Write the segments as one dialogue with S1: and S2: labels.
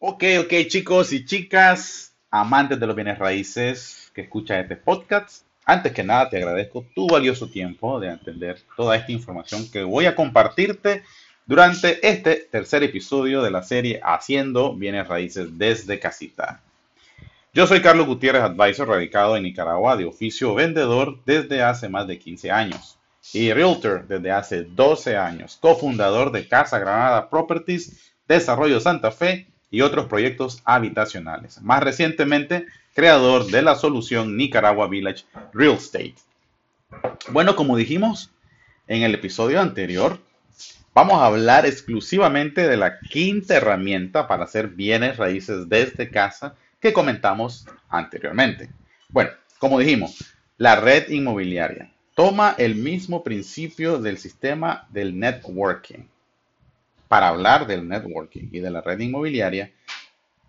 S1: Ok, ok, chicos y chicas, amantes de los bienes raíces que escuchan este podcast. Antes que nada, te agradezco tu valioso tiempo de entender toda esta información que voy a compartirte durante este tercer episodio de la serie Haciendo bienes raíces desde casita. Yo soy Carlos Gutiérrez, advisor radicado en Nicaragua de oficio vendedor desde hace más de 15 años y realtor desde hace 12 años, cofundador de Casa Granada Properties, Desarrollo Santa Fe y otros proyectos habitacionales. Más recientemente, creador de la solución Nicaragua Village Real Estate. Bueno, como dijimos en el episodio anterior, vamos a hablar exclusivamente de la quinta herramienta para hacer bienes raíces desde casa que comentamos anteriormente. Bueno, como dijimos, la red inmobiliaria toma el mismo principio del sistema del networking para hablar del networking y de la red inmobiliaria,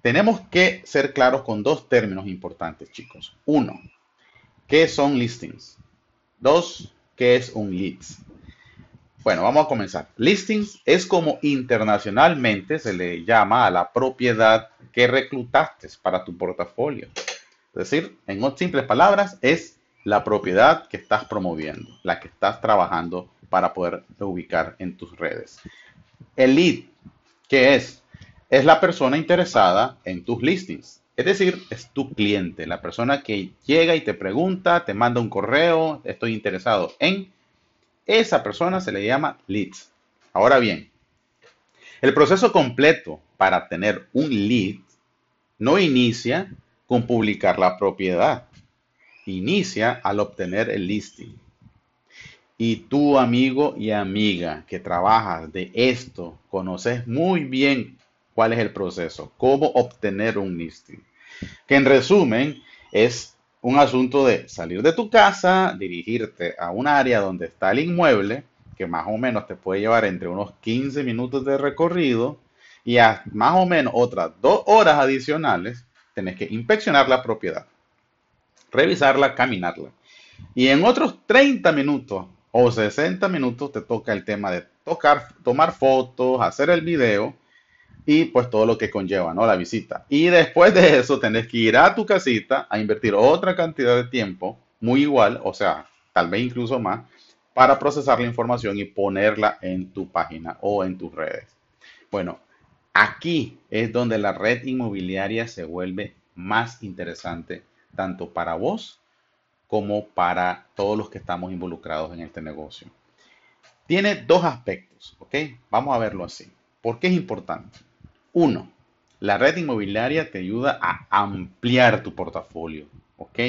S1: tenemos que ser claros con dos términos importantes, chicos. Uno, ¿qué son listings? Dos, ¿qué es un leads? Bueno, vamos a comenzar. Listings es como internacionalmente se le llama a la propiedad que reclutaste para tu portafolio. Es decir, en simples palabras, es la propiedad que estás promoviendo, la que estás trabajando para poder ubicar en tus redes. El lead, ¿qué es? Es la persona interesada en tus listings. Es decir, es tu cliente, la persona que llega y te pregunta, te manda un correo, estoy interesado en. Esa persona se le llama leads. Ahora bien, el proceso completo para tener un lead no inicia con publicar la propiedad. Inicia al obtener el listing. Y tú, amigo y amiga que trabajas de esto, conoces muy bien cuál es el proceso, cómo obtener un listing. Que en resumen es un asunto de salir de tu casa, dirigirte a un área donde está el inmueble, que más o menos te puede llevar entre unos 15 minutos de recorrido, y a más o menos otras dos horas adicionales, tenés que inspeccionar la propiedad, revisarla, caminarla. Y en otros 30 minutos o 60 minutos te toca el tema de tocar, tomar fotos, hacer el video y pues todo lo que conlleva, ¿no? La visita. Y después de eso tenés que ir a tu casita a invertir otra cantidad de tiempo, muy igual, o sea, tal vez incluso más, para procesar la información y ponerla en tu página o en tus redes. Bueno, aquí es donde la red inmobiliaria se vuelve más interesante, tanto para vos como para todos los que estamos involucrados en este negocio. Tiene dos aspectos, ¿ok? Vamos a verlo así. ¿Por qué es importante? Uno, la red inmobiliaria te ayuda a ampliar tu portafolio, ¿ok?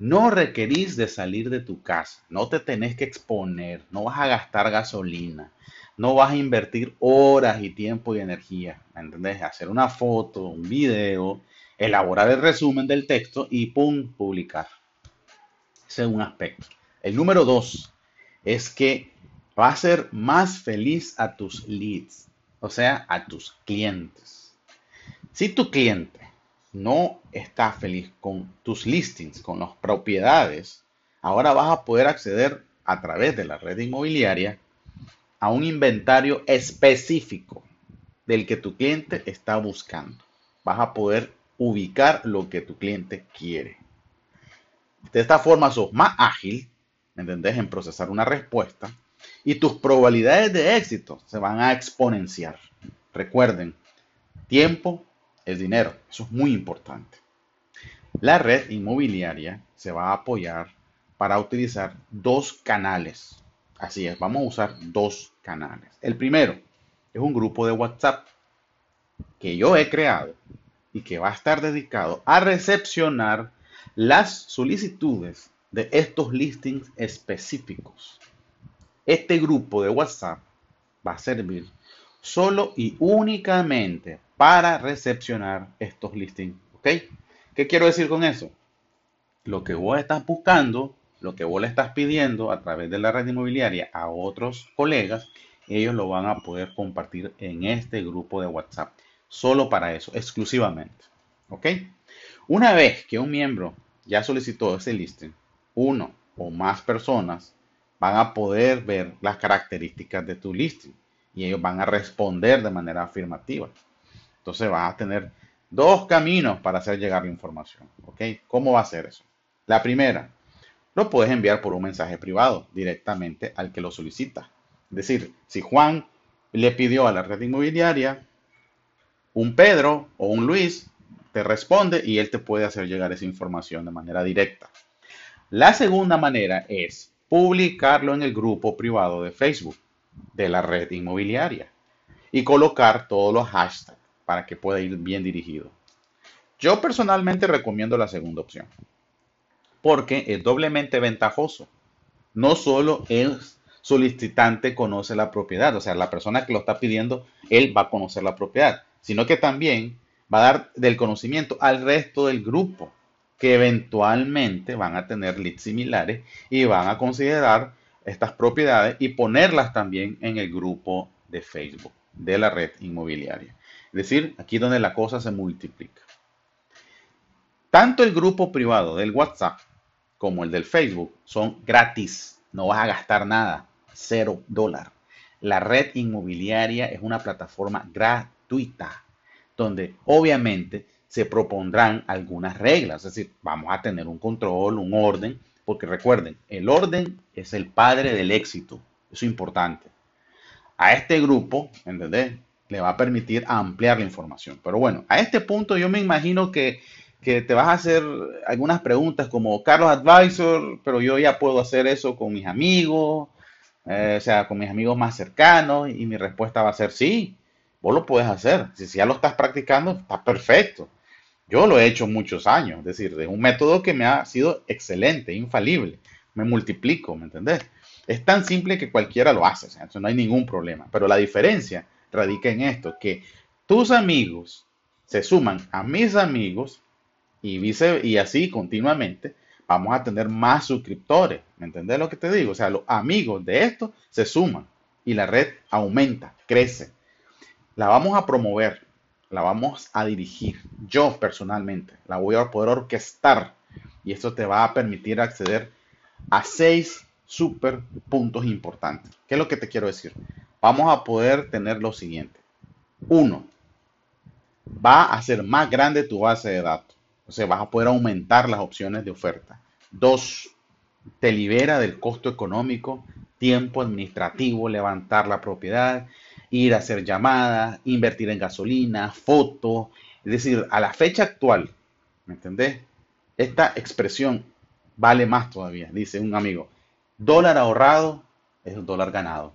S1: No requerís de salir de tu casa, no te tenés que exponer, no vas a gastar gasolina, no vas a invertir horas y tiempo y energía, ¿me entendés? Hacer una foto, un video, elaborar el resumen del texto y pum, publicar. Es un aspecto. El número dos es que va a ser más feliz a tus leads, o sea, a tus clientes. Si tu cliente no está feliz con tus listings, con las propiedades, ahora vas a poder acceder a través de la red inmobiliaria a un inventario específico del que tu cliente está buscando. Vas a poder ubicar lo que tu cliente quiere. De esta forma sos más ágil, ¿me entendés? En procesar una respuesta y tus probabilidades de éxito se van a exponenciar. Recuerden, tiempo es dinero. Eso es muy importante. La red inmobiliaria se va a apoyar para utilizar dos canales. Así es, vamos a usar dos canales. El primero es un grupo de WhatsApp que yo he creado y que va a estar dedicado a recepcionar las solicitudes de estos listings específicos. Este grupo de WhatsApp va a servir solo y únicamente para recepcionar estos listings. ¿Ok? ¿Qué quiero decir con eso? Lo que vos estás buscando, lo que vos le estás pidiendo a través de la red inmobiliaria a otros colegas, ellos lo van a poder compartir en este grupo de WhatsApp. Solo para eso, exclusivamente. ¿Ok? Una vez que un miembro ya solicitó ese listing, uno o más personas van a poder ver las características de tu listing y ellos van a responder de manera afirmativa. Entonces vas a tener dos caminos para hacer llegar la información. ¿Ok? ¿Cómo va a ser eso? La primera, lo puedes enviar por un mensaje privado directamente al que lo solicita. Es decir, si Juan le pidió a la red inmobiliaria, un Pedro o un Luis te responde y él te puede hacer llegar esa información de manera directa. La segunda manera es publicarlo en el grupo privado de Facebook de la red inmobiliaria y colocar todos los hashtags para que pueda ir bien dirigido. Yo personalmente recomiendo la segunda opción porque es doblemente ventajoso. No solo el solicitante conoce la propiedad, o sea, la persona que lo está pidiendo, él va a conocer la propiedad, sino que también va a dar del conocimiento al resto del grupo, que eventualmente van a tener leads similares y van a considerar estas propiedades y ponerlas también en el grupo de Facebook de la red inmobiliaria. Es decir, aquí donde la cosa se multiplica. Tanto el grupo privado del WhatsApp como el del Facebook son gratis. No vas a gastar nada. Cero dólar. La red inmobiliaria es una plataforma gratuita donde obviamente se propondrán algunas reglas. Es decir, vamos a tener un control, un orden, porque recuerden, el orden es el padre del éxito. Eso es importante. A este grupo, ¿entendés? Le va a permitir ampliar la información. Pero bueno, a este punto yo me imagino que, te vas a hacer algunas preguntas como Carlos Advisor, pero yo ya puedo hacer eso con mis amigos, eh, o sea, con mis amigos más cercanos, y mi respuesta va a ser sí, vos lo puedes hacer. Si, ya lo estás practicando, está perfecto. Yo lo he hecho muchos años, es decir, es un método que me ha sido excelente, infalible. Me multiplico, ¿me entendés? Es tan simple que cualquiera lo hace, o no hay ningún problema. Pero la diferencia radica en esto, que tus amigos se suman a mis amigos y, vice, y así continuamente vamos a tener más suscriptores. ¿Me entendés lo que te digo? O sea, los amigos de esto se suman y la red aumenta, crece. La vamos a promover la vamos a dirigir. Yo personalmente la voy a poder orquestar y esto te va a permitir acceder a seis super puntos importantes. ¿Qué es lo que te quiero decir? Vamos a poder tener lo siguiente. Uno, va a ser más grande tu base de datos. O sea, vas a poder aumentar las opciones de oferta. Dos, te libera del costo económico, tiempo administrativo, levantar la propiedad ir a hacer llamadas, invertir en gasolina, fotos. Es decir, a la fecha actual, ¿me entendés? Esta expresión vale más todavía, dice un amigo. Dólar ahorrado es dólar ganado.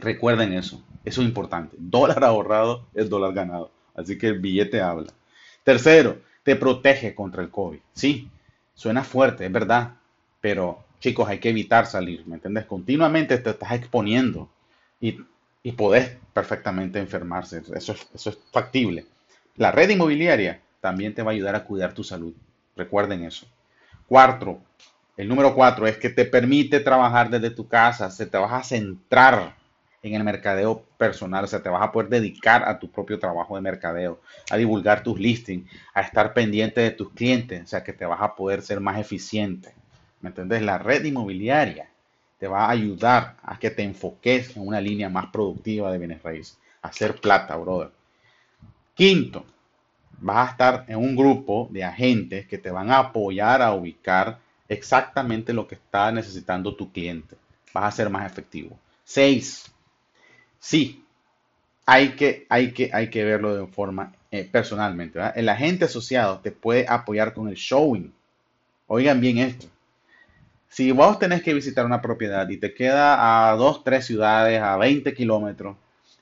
S1: Recuerden eso, eso es importante. Dólar ahorrado es dólar ganado. Así que el billete habla. Tercero, te protege contra el COVID. Sí, suena fuerte, es verdad, pero chicos, hay que evitar salir, ¿me entendés? Continuamente te estás exponiendo y y podés perfectamente enfermarse. Eso es, eso es factible. La red inmobiliaria también te va a ayudar a cuidar tu salud. Recuerden eso. Cuarto, el número cuatro es que te permite trabajar desde tu casa. Se te vas a centrar en el mercadeo personal. O sea, te vas a poder dedicar a tu propio trabajo de mercadeo, a divulgar tus listings, a estar pendiente de tus clientes. O sea, que te vas a poder ser más eficiente. ¿Me entendés? La red inmobiliaria te va a ayudar a que te enfoques en una línea más productiva de bienes raíces, hacer plata, brother. Quinto, vas a estar en un grupo de agentes que te van a apoyar a ubicar exactamente lo que está necesitando tu cliente. Vas a ser más efectivo. Seis, sí, hay que, hay que, hay que verlo de forma eh, personalmente. El agente asociado te puede apoyar con el showing. Oigan bien esto. Si vos tenés que visitar una propiedad y te queda a dos, tres ciudades, a 20 kilómetros,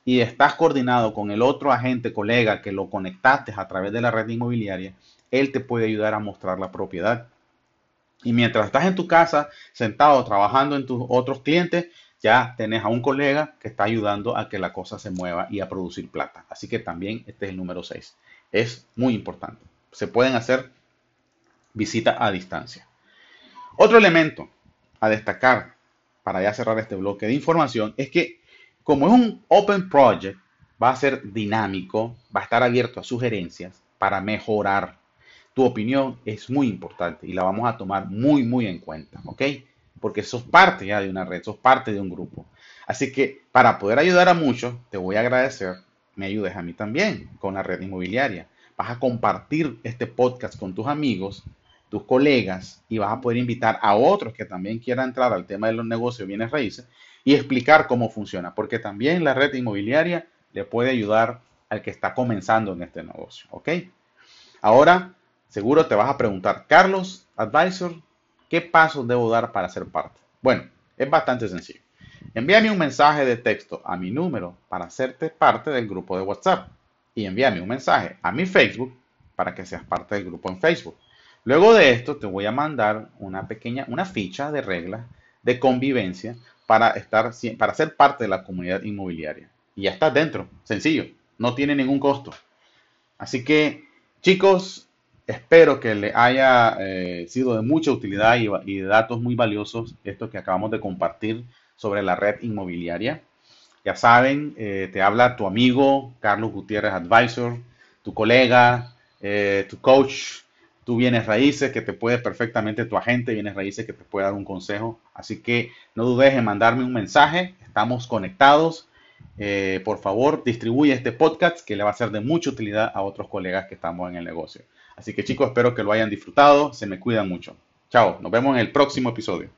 S1: y estás coordinado con el otro agente, colega, que lo conectaste a través de la red inmobiliaria, él te puede ayudar a mostrar la propiedad. Y mientras estás en tu casa, sentado, trabajando en tus otros clientes, ya tenés a un colega que está ayudando a que la cosa se mueva y a producir plata. Así que también este es el número 6. Es muy importante. Se pueden hacer visitas a distancia. Otro elemento a destacar para ya cerrar este bloque de información es que como es un open project, va a ser dinámico, va a estar abierto a sugerencias para mejorar. Tu opinión es muy importante y la vamos a tomar muy, muy en cuenta, ¿ok? Porque sos parte ya de una red, sos parte de un grupo. Así que para poder ayudar a muchos, te voy a agradecer me ayudes a mí también con la red inmobiliaria. Vas a compartir este podcast con tus amigos, tus colegas y vas a poder invitar a otros que también quieran entrar al tema de los negocios bienes raíces y explicar cómo funciona, porque también la red inmobiliaria le puede ayudar al que está comenzando en este negocio, ¿ok? Ahora, seguro te vas a preguntar, Carlos, advisor, ¿qué pasos debo dar para ser parte? Bueno, es bastante sencillo. Envíame un mensaje de texto a mi número para hacerte parte del grupo de WhatsApp y envíame un mensaje a mi Facebook para que seas parte del grupo en Facebook. Luego de esto te voy a mandar una pequeña, una ficha de reglas de convivencia para estar, para ser parte de la comunidad inmobiliaria. Y ya estás dentro, sencillo, no tiene ningún costo. Así que, chicos, espero que le haya eh, sido de mucha utilidad y, y de datos muy valiosos esto que acabamos de compartir sobre la red inmobiliaria. Ya saben, eh, te habla tu amigo Carlos Gutiérrez Advisor, tu colega, eh, tu coach, tu bienes raíces, que te puede perfectamente, tu agente bienes raíces, que te puede dar un consejo. Así que no dudes en mandarme un mensaje, estamos conectados. Eh, por favor, distribuye este podcast que le va a ser de mucha utilidad a otros colegas que estamos en el negocio. Así que chicos, espero que lo hayan disfrutado. Se me cuidan mucho. Chao, nos vemos en el próximo episodio.